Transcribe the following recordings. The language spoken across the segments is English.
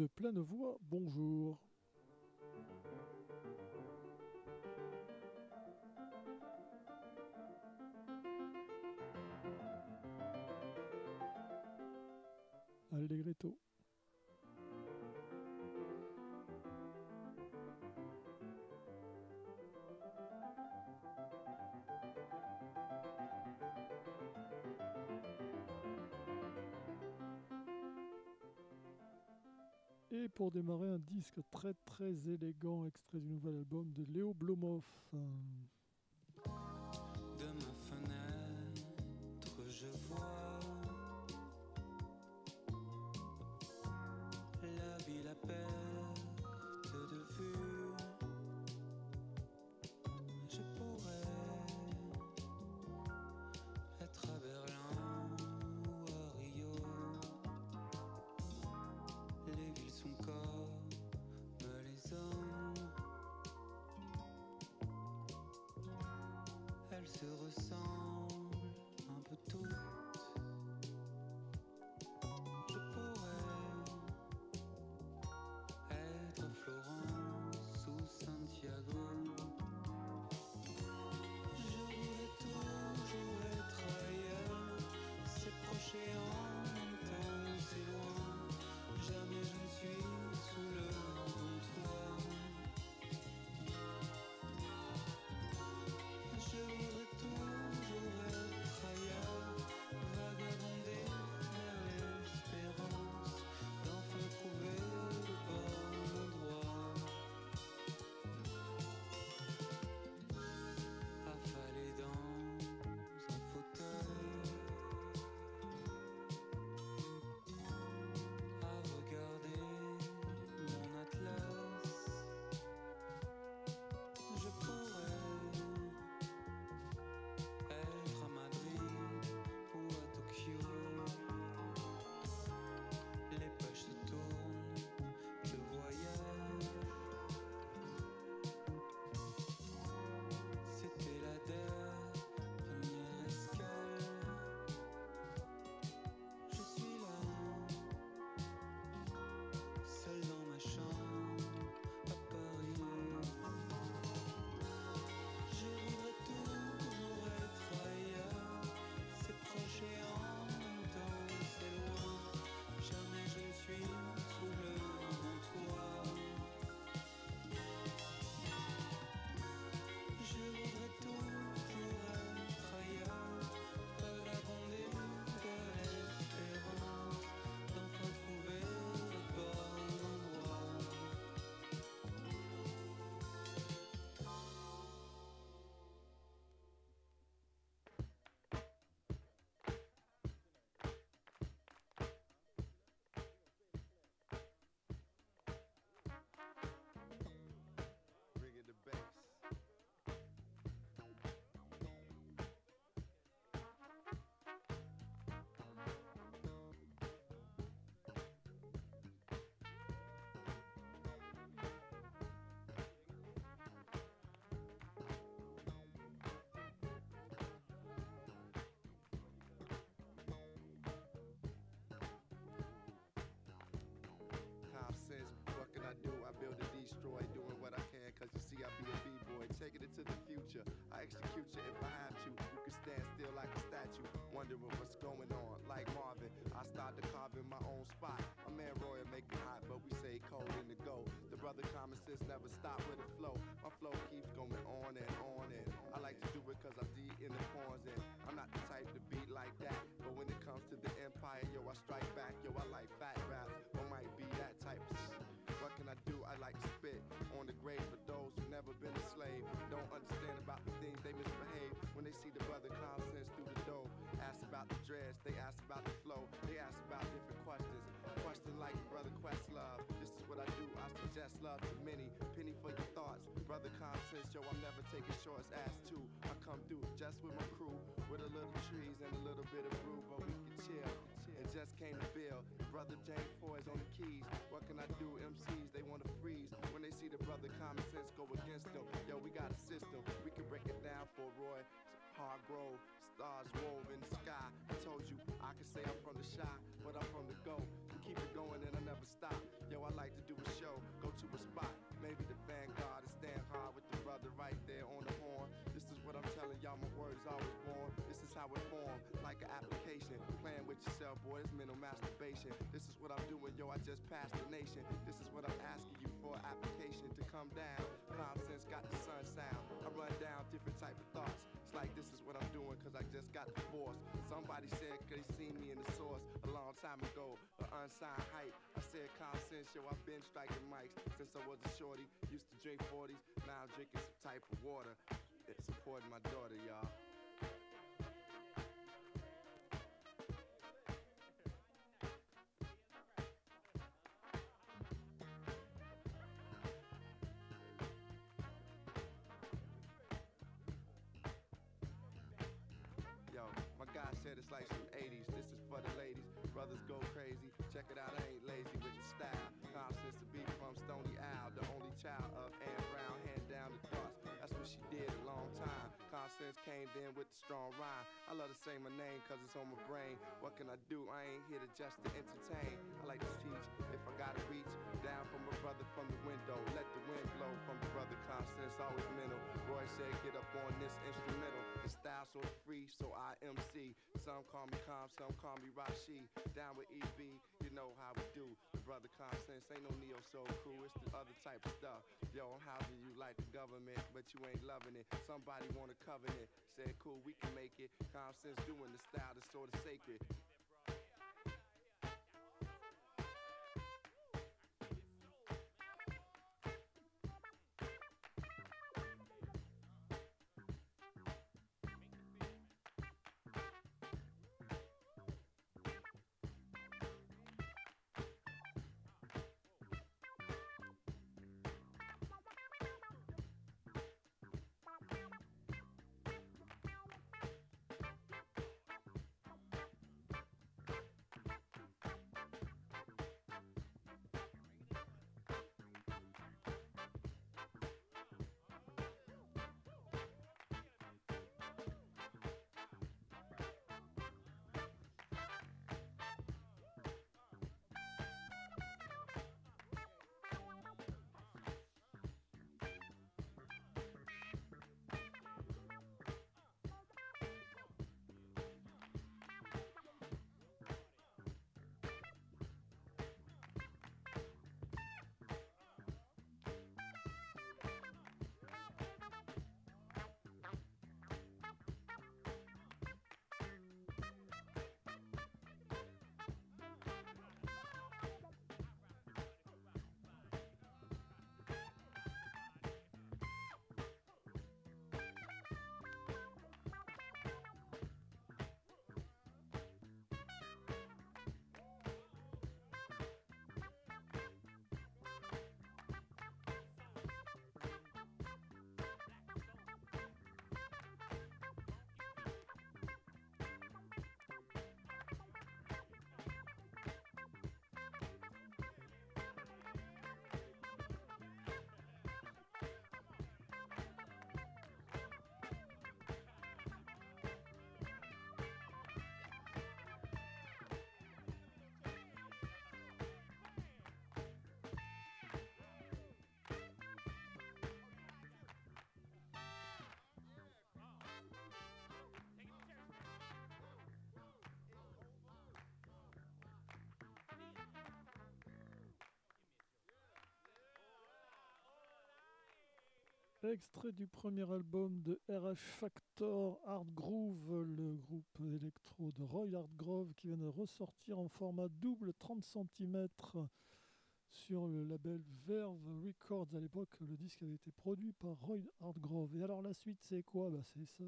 de Pleine Voix, bonjour. Allegretto. Et pour démarrer, un disque très très élégant, extrait du nouvel album de Léo Blomov. to the future. I execute you if I have to. You can stand still about the dress, they ask about the flow, they ask about different questions. Question like Brother Questlove, this is what I do, I suggest love to many. Penny for your thoughts, Brother Content Yo, I'm never taking shorts, ass too. I come through just with my crew, with a little trees and a little bit of brew, but we can chill. It just came to Bill. Brother James Foy is on the keys. What can I do? MCs, they wanna freeze. When they see the brother common sense go against them. Yo, we got a system. We can break it down for Roy Hargrove stars wove in the sky. I told you I could say I'm from the shy, but I'm from the go. You keep it going and I never stop. Yo, I like to do a show, go to a spot. Maybe the vanguard is stand hard with the brother right there on the horn. This is what I'm telling y'all, my words always born. This is how it formed, like an application. Playing with yourself, boy, it's mental masturbation. This is what I'm doing, yo, I just passed the nation. This is what I'm asking you for application to come down. Common sense got the sun sound. Just got divorced. Somebody said they seen me in the source a long time ago, an unsigned hype. I said yo, I've been striking mics since I was a shorty. Used to drink 40s, now I'm drinking some type of water. Supporting my daughter, y'all. Like some 80s. This is for the ladies. Brothers go crazy. Check it out, I ain't lazy with the style. Constance to be from Stony Owl, the only child of Anne Brown, hand down the cross. That's what she did a long time. Constance came in with the strong rhyme. I love to say my name cause it's on my brain. What can I do? I ain't here to just to entertain. I like to teach if I gotta reach down from a brother from the window. Let the wind blow from the brother Constance, always mental. Roy said, get up on this instrumental. It's style so free, so I MC. Some call me Calm, some call me Rashid. Down with EB, you know how we do. The brother Constance ain't no neo soul crew, it's the other type of stuff. Yo, I'm housing you like the government, but you ain't loving it. Somebody want a covenant. Said, cool, we can make it. Constance doing the style that's sort of sacred. Extrait du premier album de RH Factor Hard Groove, le groupe électro de Roy Hardgrove qui vient de ressortir en format double 30 cm sur le label Verve Records. À l'époque, le disque avait été produit par Roy Hardgrove. Et alors la suite, c'est quoi? Bah, C'est ça.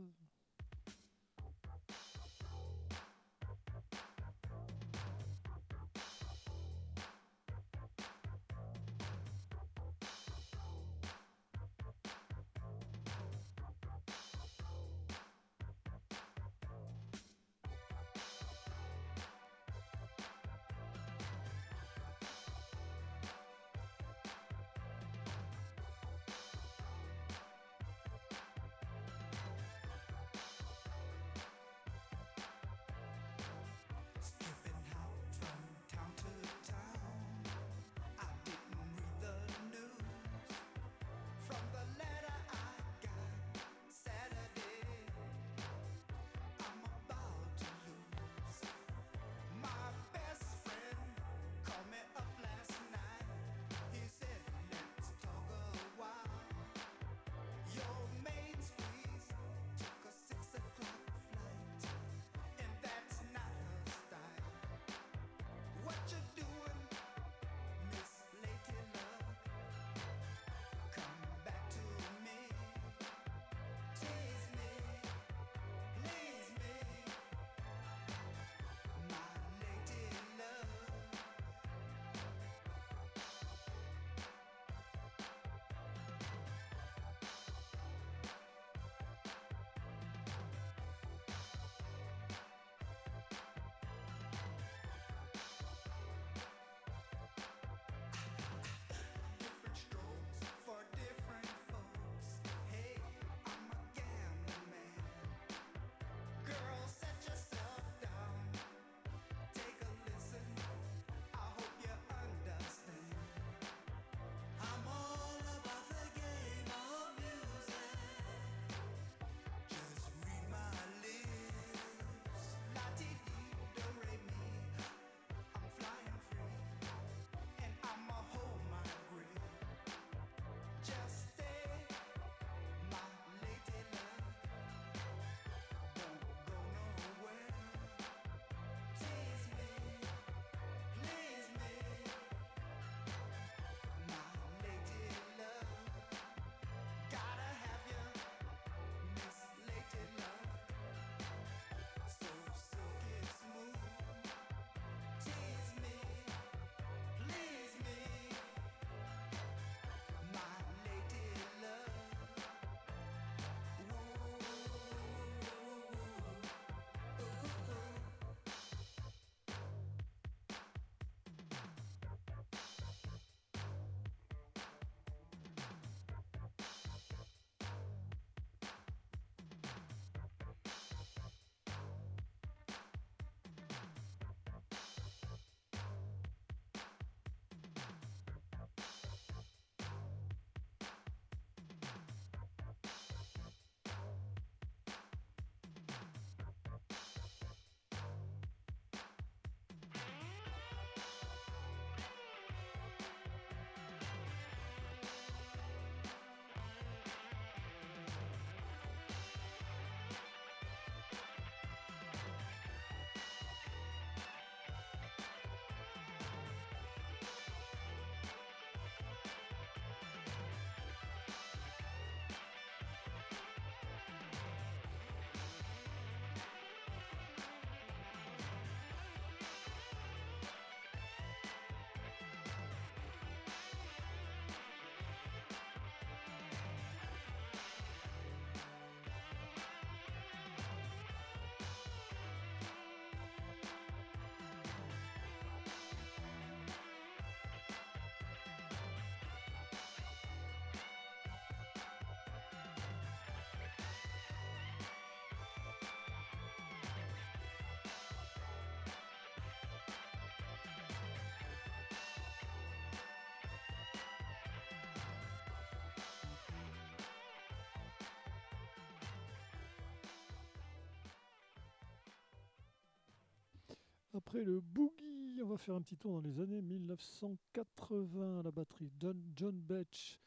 Après le boogie, on va faire un petit tour dans les années 1980 à la batterie. John, John Betch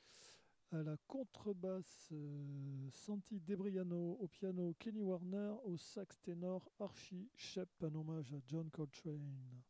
à la contrebasse, euh, Santi Debriano au piano, Kenny Warner au sax ténor, Archie Shep, un hommage à John Coltrane.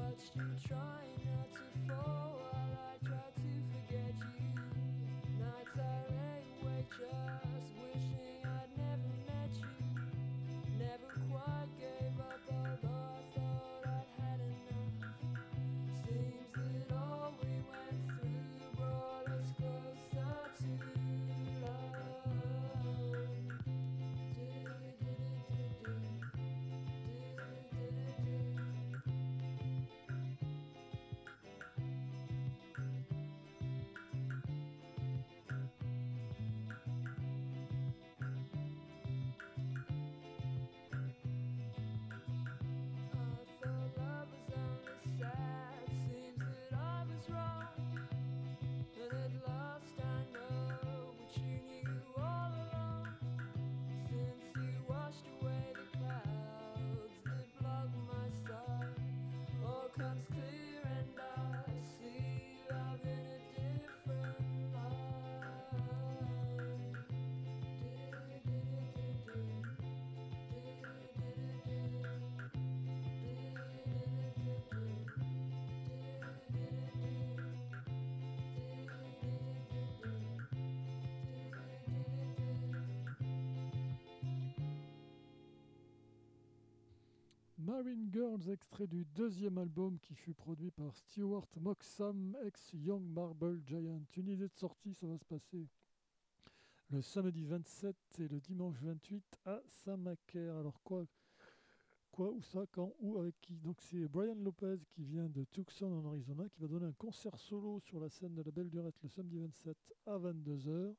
watched you try Girls, extrait du deuxième album qui fut produit par Stuart Moxham, ex-Young Marble Giant. Une idée de sortie, ça va se passer le samedi 27 et le dimanche 28 à Saint-Macaire. Alors quoi, quoi, où ça, quand, où, avec qui? Donc c'est Brian Lopez qui vient de Tucson en Arizona qui va donner un concert solo sur la scène de la Belle Durette le samedi 27 à 22h.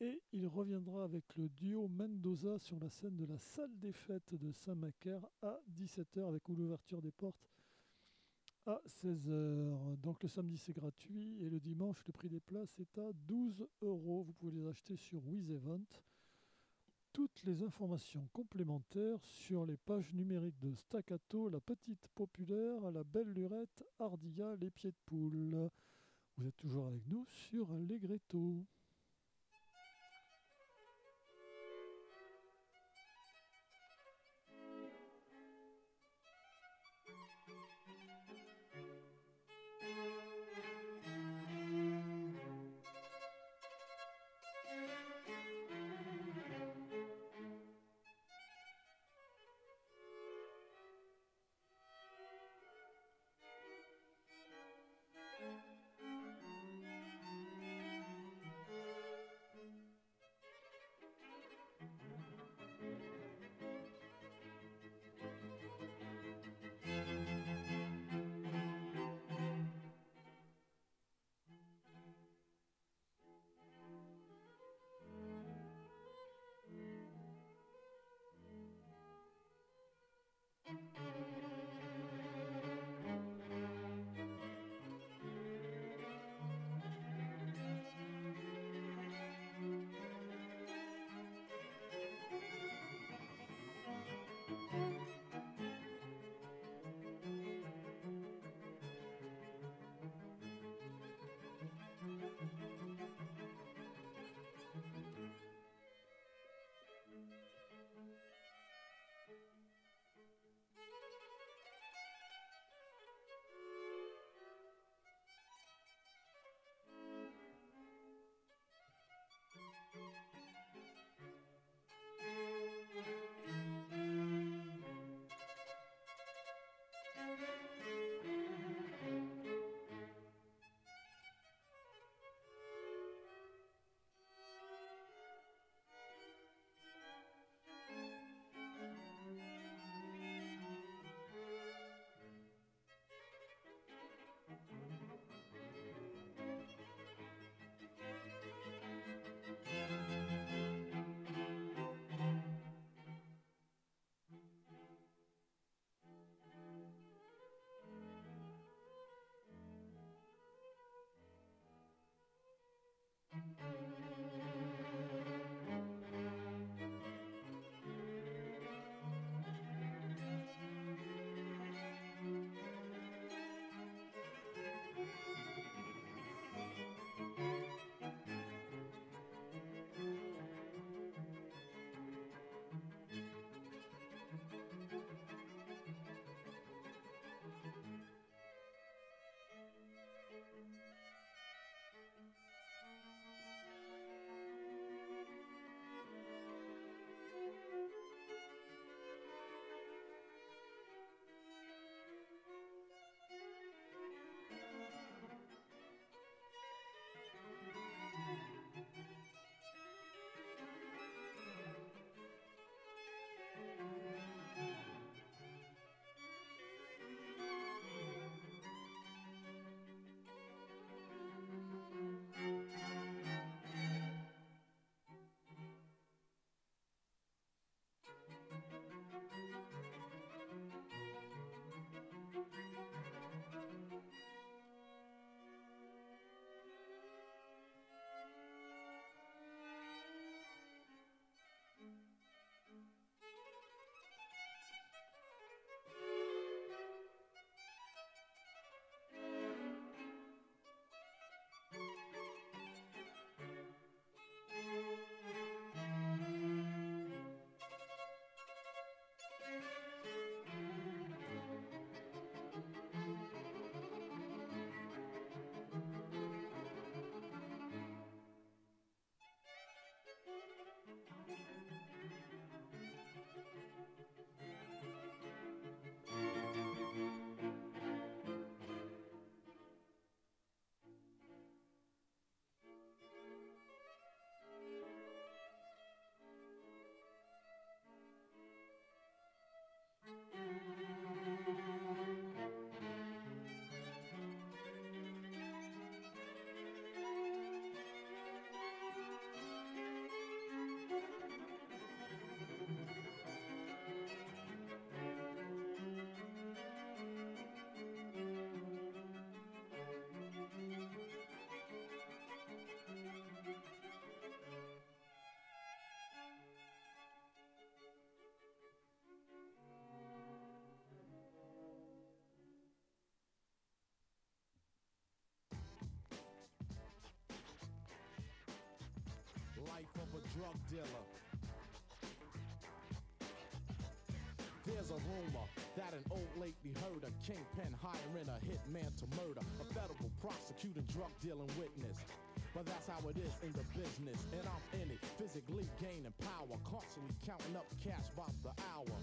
Et il reviendra avec le duo Mendoza sur la scène de la salle des fêtes de Saint-Macaire à 17h avec l'ouverture des portes à 16h. Donc le samedi c'est gratuit et le dimanche le prix des places est à 12 euros. Vous pouvez les acheter sur WizEvent. Toutes les informations complémentaires sur les pages numériques de Staccato, la petite populaire, la belle lurette, Ardilla, les pieds de poule. Vous êtes toujours avec nous sur Allegretto. Drug dealer. There's a rumor that an old lady heard a kingpin hiring a hitman to murder a federal prosecuting drug dealing witness. But that's how it is in the business, and I'm in it, physically gaining power, constantly counting up cash by the hour.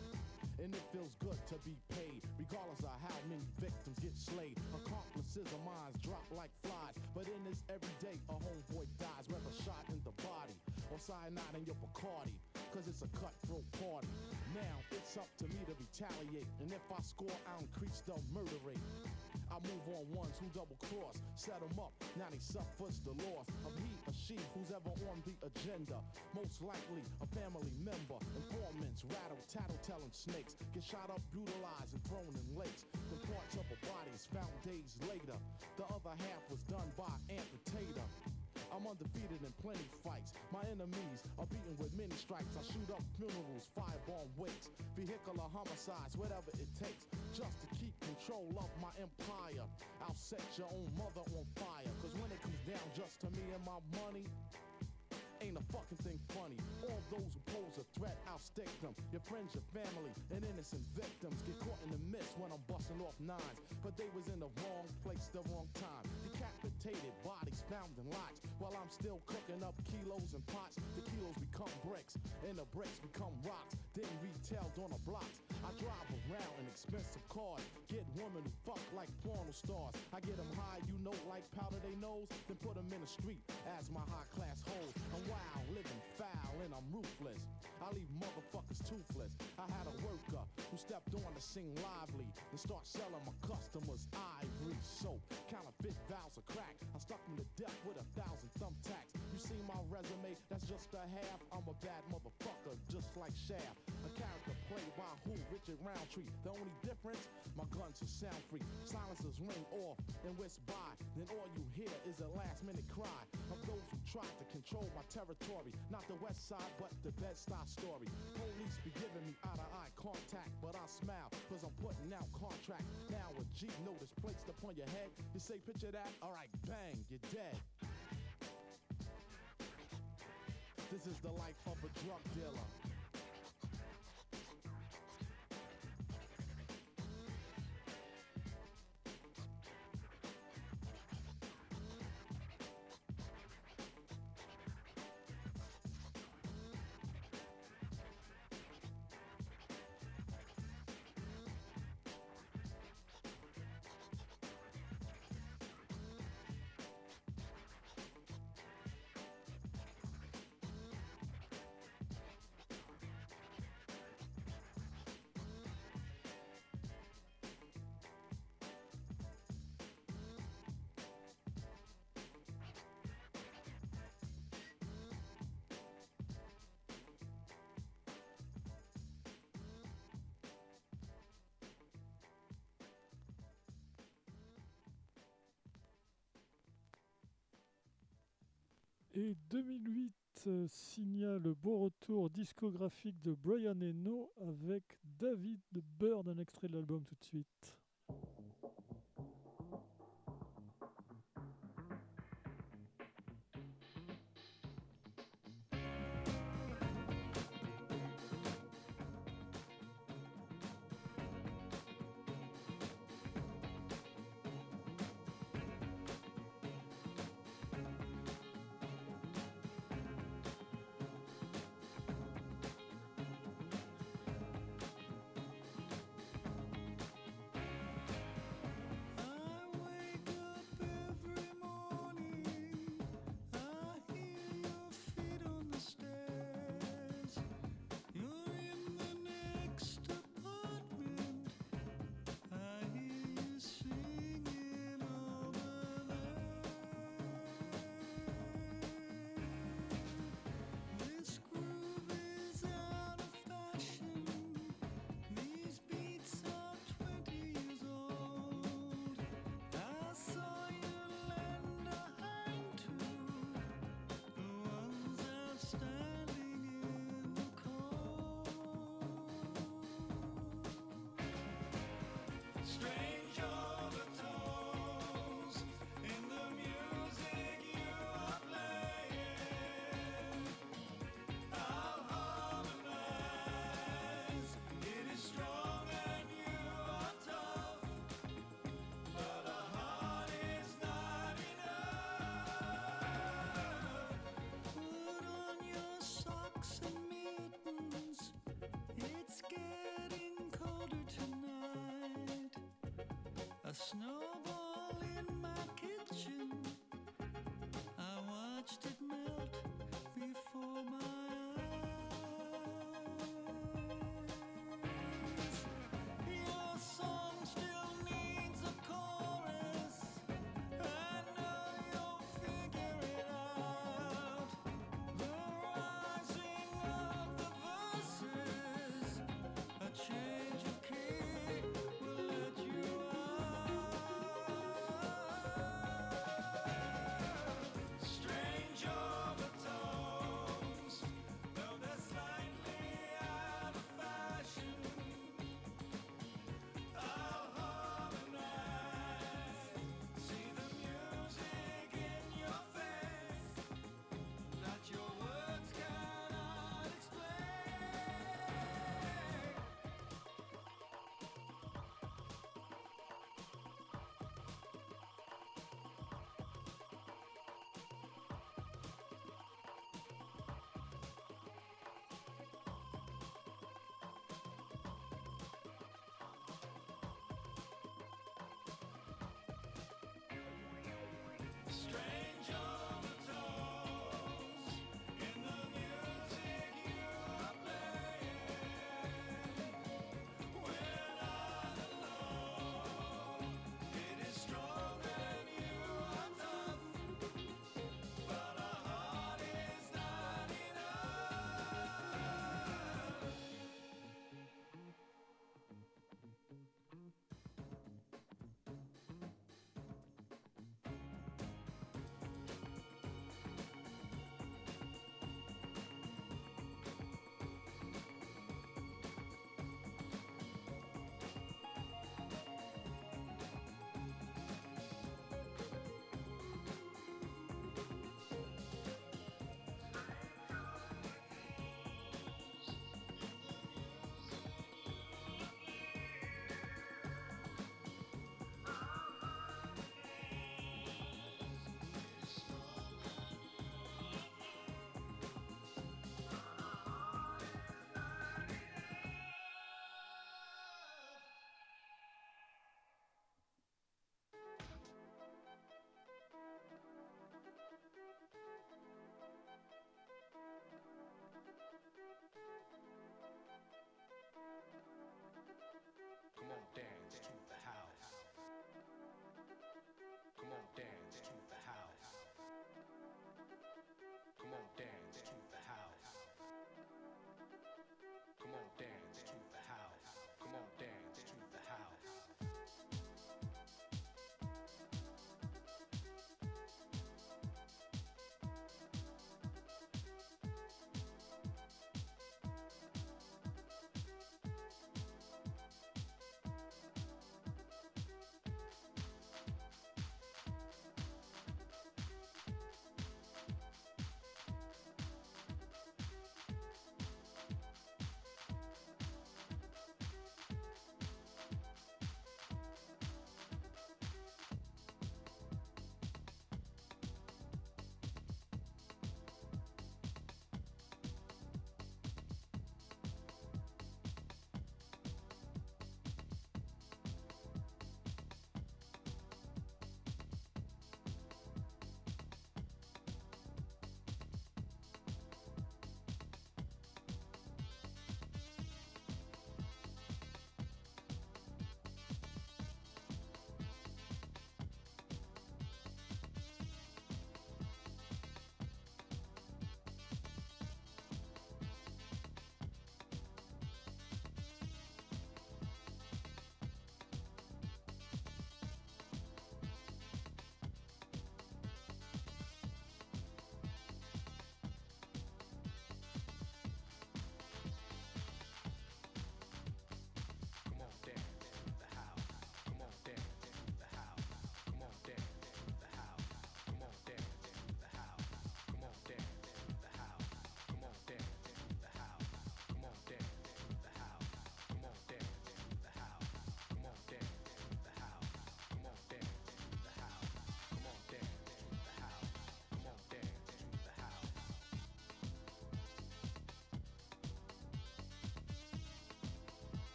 And it feels good to be paid, regardless of how many victims get slayed. Accomplices of mine drop like flies, but in this everyday, a homeboy dies, whether shot in the body or cyanide in your Bacardi, cause it's a cutthroat party. Now it's up to me to retaliate, and if I score, I'll increase the murder rate. I move on ones who double cross, set them up, now they suffers the loss of he or she who's ever on the agenda. Most likely a family member, informants, rattle, tattle telling snakes, get shot up, brutalized, and thrown in lakes. The parts of a body is found days later. The other half was done by amputator. I'm undefeated in plenty fights. My enemies are beaten with many strikes. I shoot up funerals, firebomb wakes, vehicular homicides, whatever it takes, just to keep control of my empire. I'll set your own mother on fire. Cause when it comes down just to me and my money, ain't a fucking thing funny. All those who pose a threat, I'll stake them. Your friends, your family, and innocent victims get caught in the mist when I'm busting off nines. But they was in the wrong place, the wrong time. Decapitated bodies found in lots. While I'm still cooking up kilos and pots, the kilos become bricks, and the bricks become rocks. Then retailed on the blocks. I drive around in expensive cars, get women who fuck like porno stars. I get them high, you know, like powder they nose, then put them in the street as my high class hoes. Wild, living foul, and I'm ruthless. I leave motherfuckers toothless. I had a worker who stepped on the sing lively and start selling my customers ivory soap, counterfeit vows of crack. I stuck him to death with a thousand thumbtacks. You see my resume? That's just a half. I'm a bad motherfucker, just like Shaft. A character played by who? Richard Roundtree. The only difference, my guns are sound free. Silencers ring off and whisk by. Then all you hear is a last minute cry of those who tried to control my territory. Not the west side, but the Bed-Stuy story. Police be giving me eye to eye contact, but I smile cause I'm putting out contracts. Now a G notice placed upon your head. You say, picture that? Alright, bang, you're dead. This is the life of a drug dealer. Et 2008 euh, signa le beau retour discographique de Brian Eno avec David Bird, un extrait de l'album tout de suite.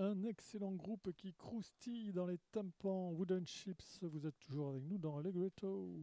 un excellent groupe qui croustille dans les tympans. Wooden Chips, vous êtes toujours avec nous dans Legretto.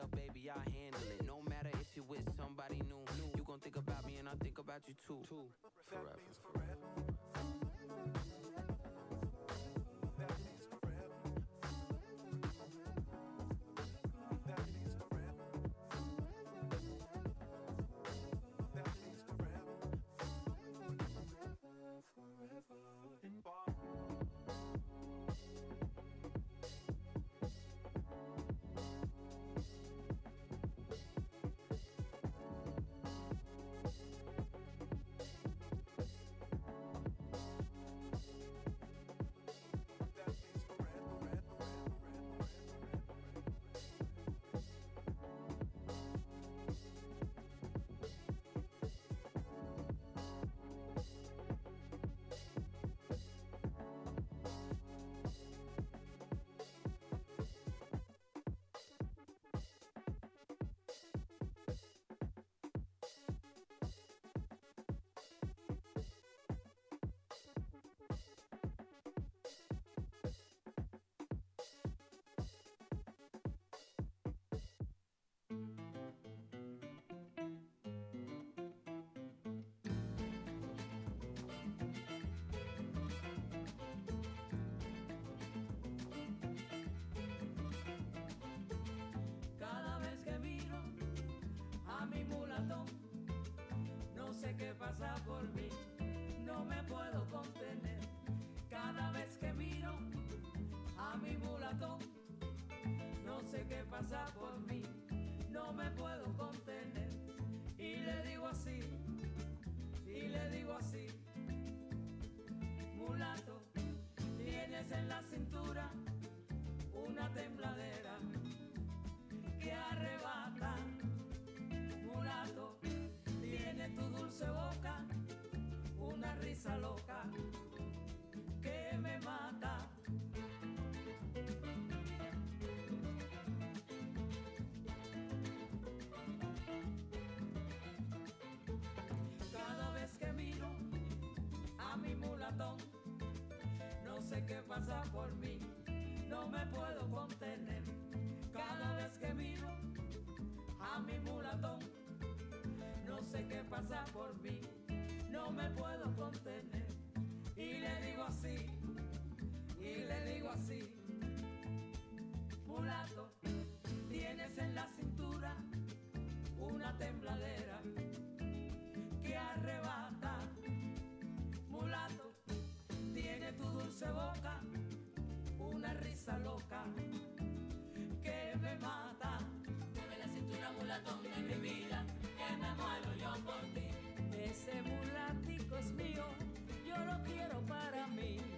up, baby, I handle it. No matter if you with somebody new, you gon' think about me and I think about you too. Forever. sé qué pasa. pasa por mí, no me puedo contener. Cada vez que miro a mi mulatón, no sé qué pasa por mí, no me puedo contener. Y le digo así, y le digo así. corazón de mi vida, que me muero yo por ti. Ese mulatico es mío, yo lo quiero para mí.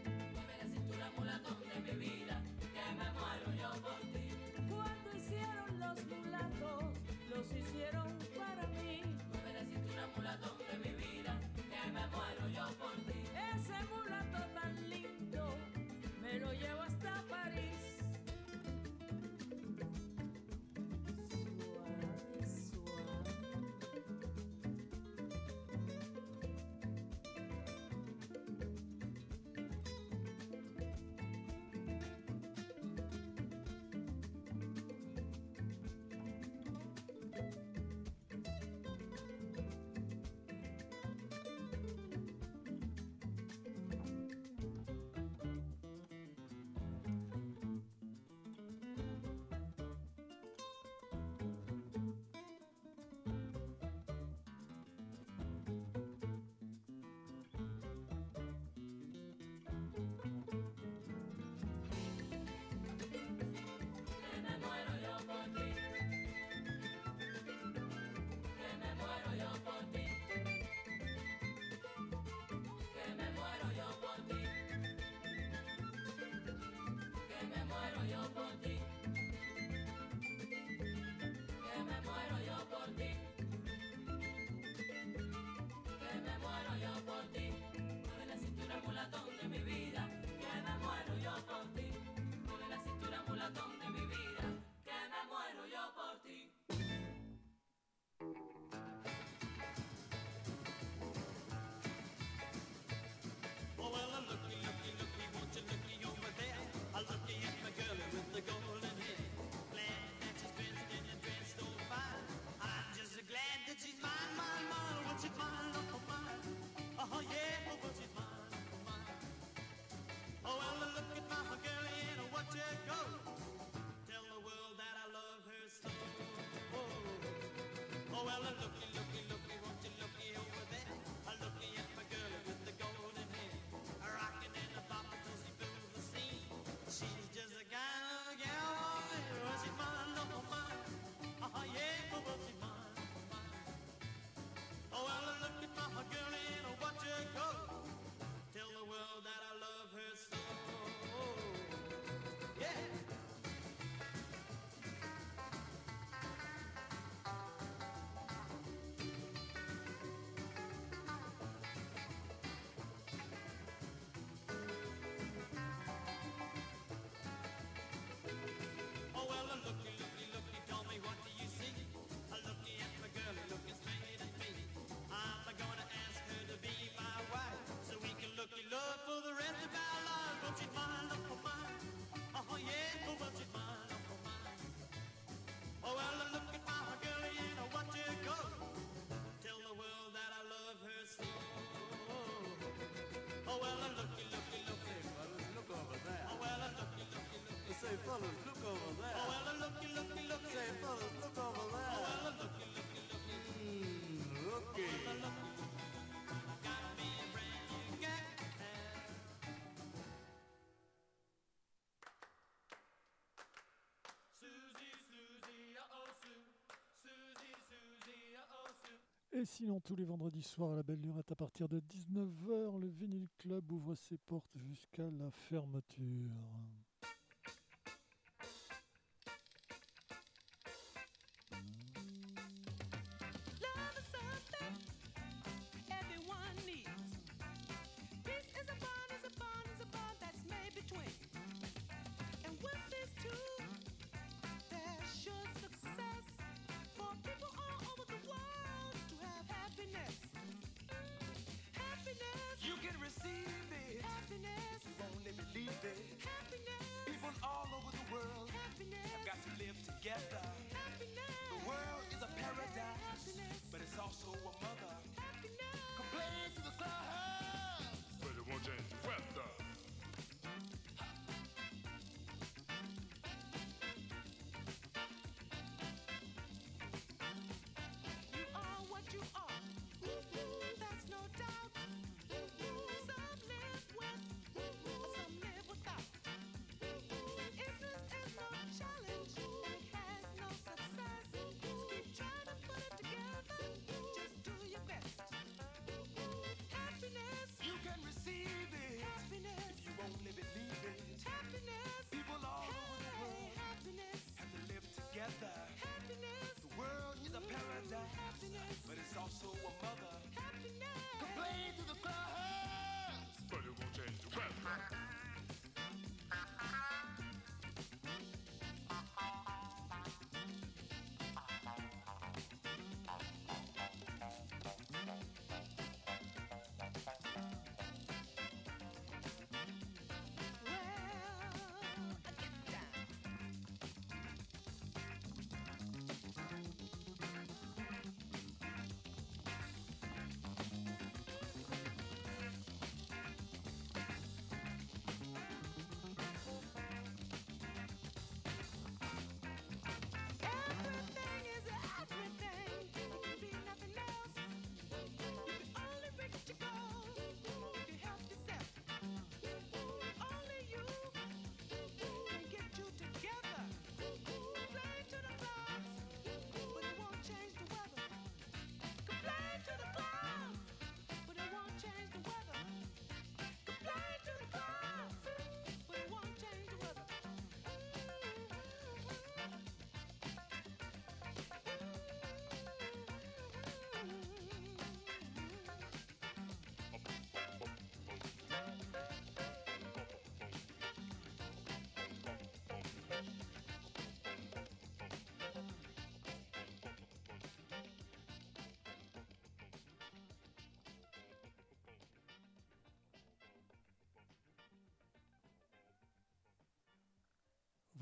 Ronaldo Oh well, looky, looky, looky. Look over there. Oh well, looky, looky, looky. Say, fellas, Et sinon, tous les vendredis soirs à la Belle Lurette, à partir de 19h, le Vinyl Club ouvre ses portes jusqu'à la fermeture. together.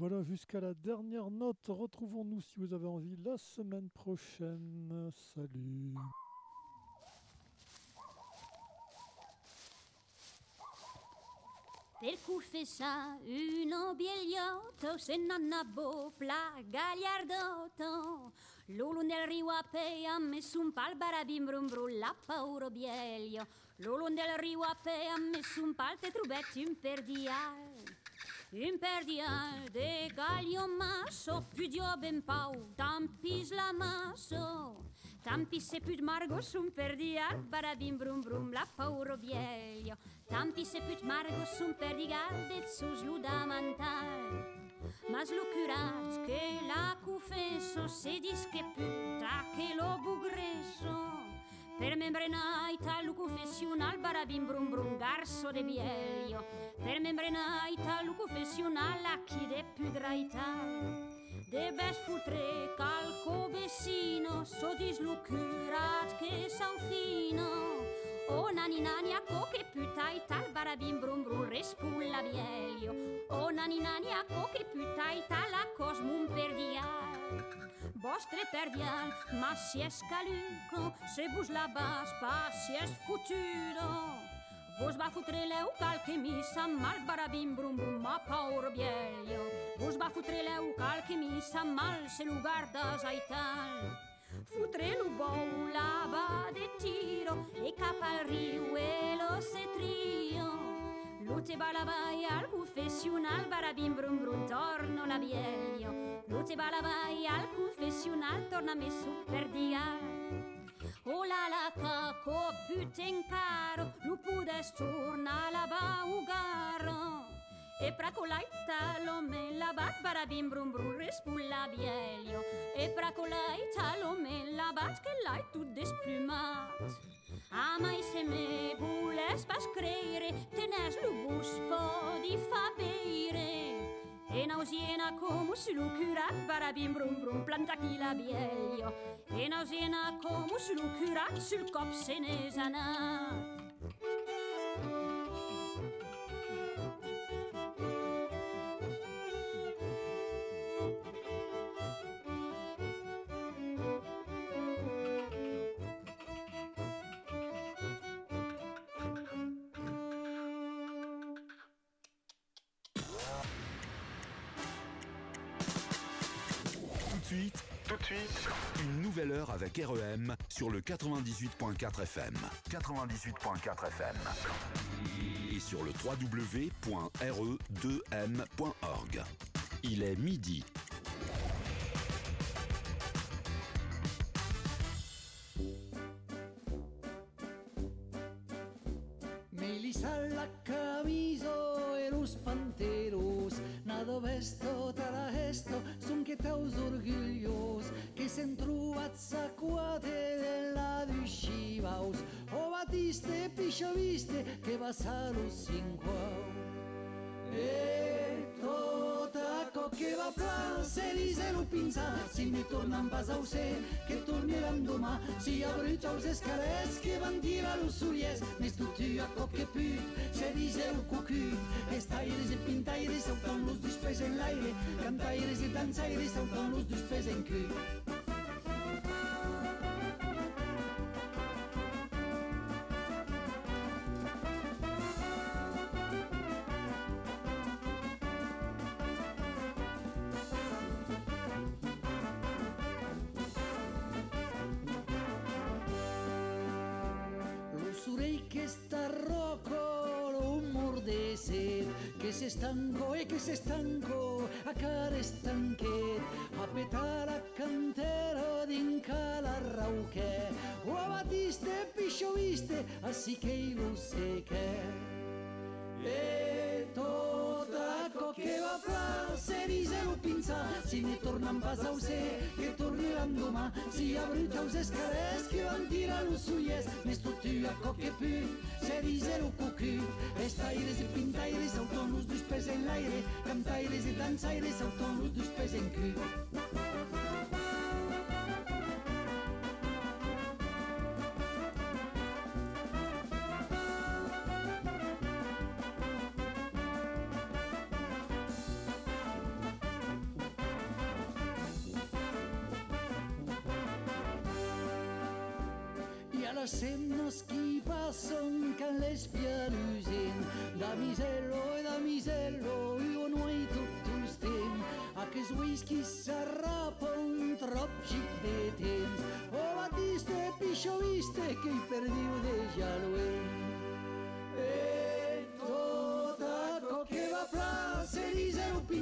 Voilà, jusqu'à la dernière note. Retrouvons-nous si vous avez envie la semaine prochaine. Salut. Per confessare un bigliotto se non bopla gagliardotto Lulu nel rio a pe ha messo un pal barabim brum brum la pauro bielio Lulu nel rio a pe ha messo un pal te trubetti un Un perdia de galio masso, pu dio ben pau, tampis la masso. Tampis se put margos un perdia, bara bim brum brum la pauro vieglio. Tampis se put margos un perdia, de sus luda mantal. Mas lo curat que la cufeso, se disque puta que lo bugreso per membrenai tal confessional para bim brum brum garso de bielio. Per membrenai tal confessional a chi de più graità de bes putre calco vecino so dislucurat che san fino. O oh, nani nani a co che putai tal para bim brum brum respulla bielio. O oh, nani nani a co che putai tal a cosmum perdiai vostre perdial, ma si es caluco, se vos la bas pa si es futuro. Vos va futre leu calque misa mal barabim brum brum ma paur bielio. Vos va futre leu calque misa mal se lugar da zaital. Futre lu bou lava de tiro e cap al riu e lo se trio. Lute balavai al confessional barabim brum brum torno la bielio Lute balavai al confessional torna me su per dial Oh la la caco putain caro Lu pudes torna la baugaro. E pracolaita lo me la bat barabim brum brum respulla bielio E pracolaita lo me la bat che l'hai tu desplumat A mai se me voulès pas creire, tenès lo bus podi fa beire. E nausiena como si lo curat para bim brum brum planta qui la vieio. E nausiena como si lo curat sul cop se ne anat. Suite, une nouvelle heure avec REM sur le 98.4 FM. 98.4 FM. Et sur le www.re2m.org. Il est midi. zentru atzakoate den ladu isibauz O batiste, pixo biste, que bazaru zinkoau Etotako keba plan, zer izelu pinza Si mi tornan bazauze, que tornieran doma Si abrutzauz eskarez, que bandira luzuiez Nestutuako keput, zer izelu kukut Ez taires e pintaires, autan luz dos pés en l'aire Cantaires e dansaires, autan luz dos pés en ser. Que se estancou e eh, que se estancou a cara estanque A petar a cantera dincar a rauquer O abatiste, pixo viste, así que eu sei que. E tota que va pla, se dise o pinçar, si ne tornen pas a ser, que tornaran doma si hi ha brutxaus escarers que van tirar els ullers, més tot tu a coque pu, quer dizer o cucri Vestaires e pintaires, autônomos dos pés em l'aire Cantaires i dançaires, autônomos dos pés em cri.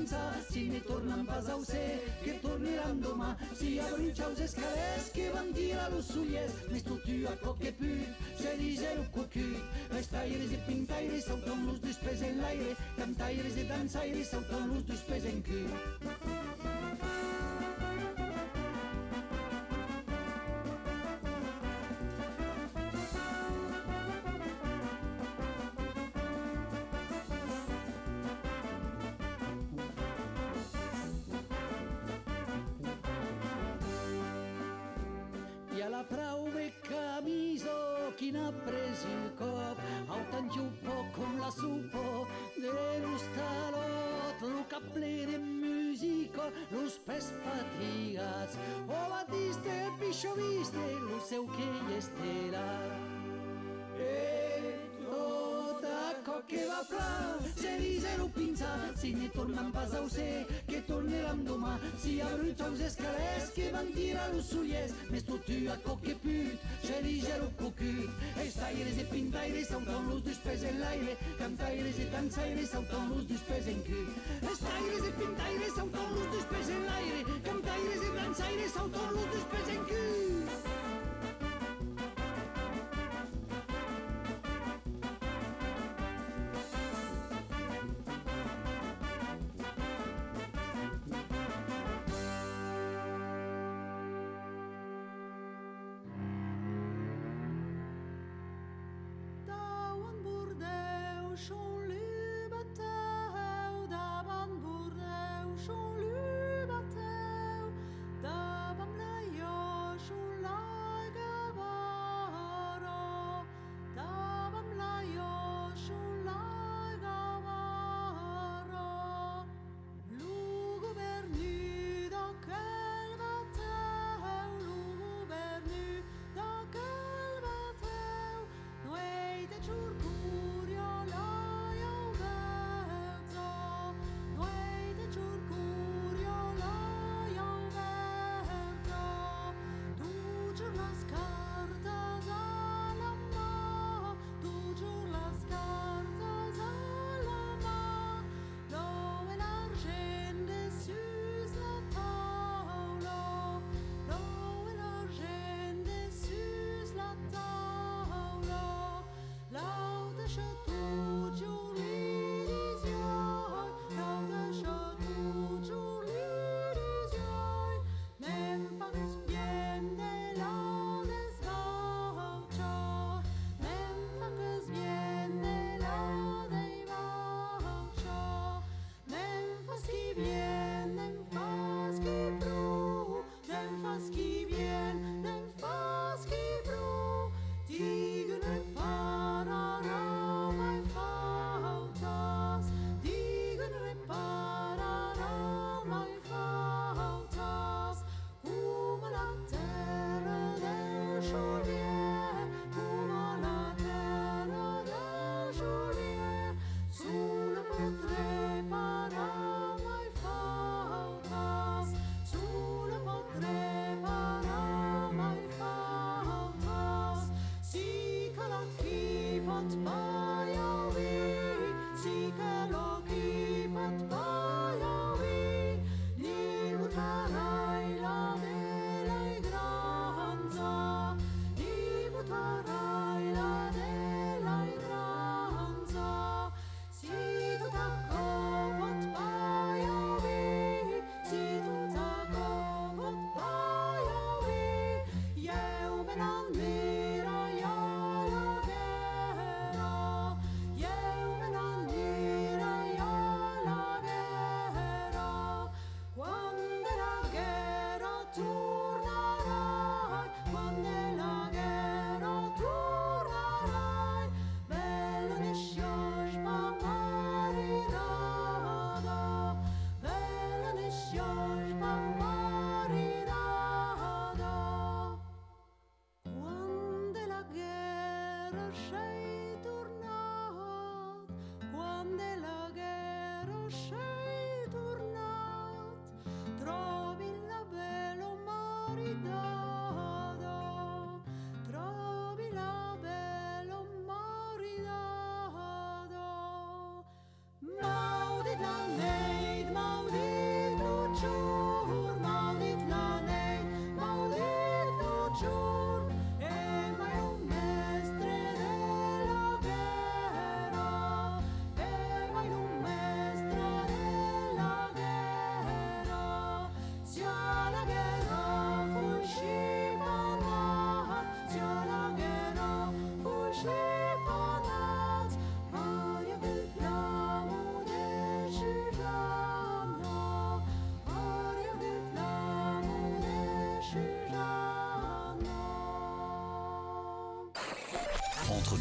Pinça si ne tornen pas a ser que torneran demà. Si abruixau els escalers que van tirar los ullers més tot tu aquò que put se diseu cocut els taires de pintaires saltant los dos pes en l'aire cantaires de dansaires saltant los dos pes en cul que va pla se disero pinza si ne tornen pas a ser que torneram demà si abruixau els escalers que van tirar los ullers més tot tu aquò que put se disero cocut els taires de pintaires saltant los dos pes en l'aire cantaires de dansaires saltant los dos pes en cul els taires de pintaires saltant dos pes en l'aire cantaires de dansaires saltant los dos pes en cul for.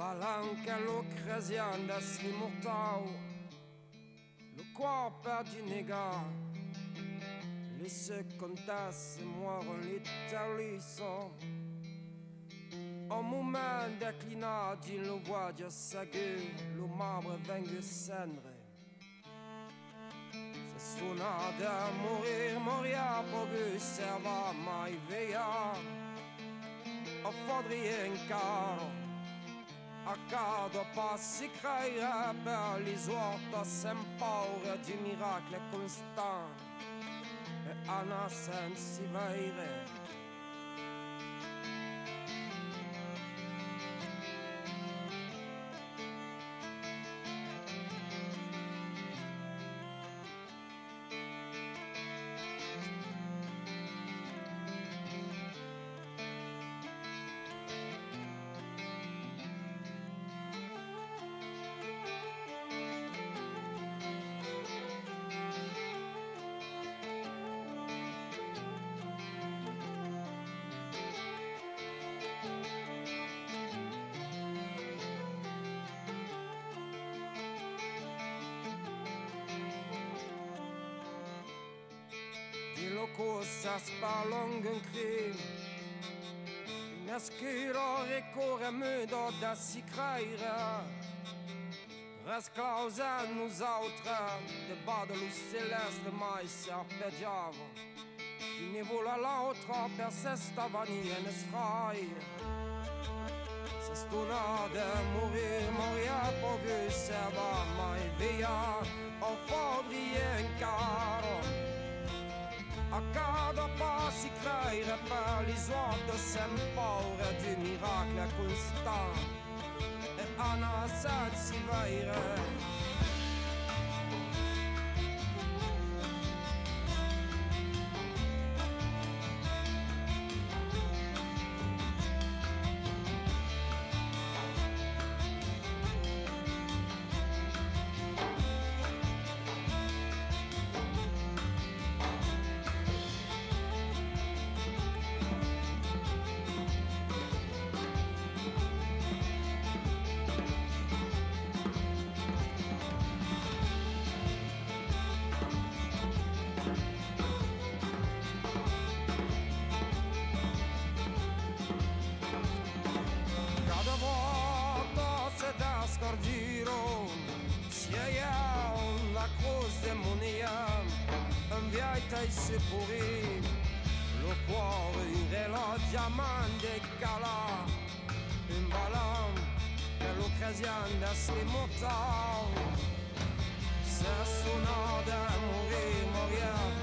Balanca l'occasione si mortau. Le corpo di nega Laisse contasse muore l'Italie Au moment déclinati lo voglio saghe Lo marbre vengue cendre Se suonate a morir moria poche serva mai via. A fodri in caro accordes pas s'écraillent les autres s'emparent du miracle constant et en s'éveillent Il locosas ballongen kring Mina skyrar ekorre mödada sikraira Rasklausa nous autres de badalus celeste mais arpeggiava Di nevola l'altra per sesta vanienes fraire Stonade morir Maria på Gud serva mig via sorte s'empare du miracle constant. Et en ansat s'y viața ai se puri Lo cuore de diamante cala Un balon per l'occasione da se motau Se sonò da morire, morire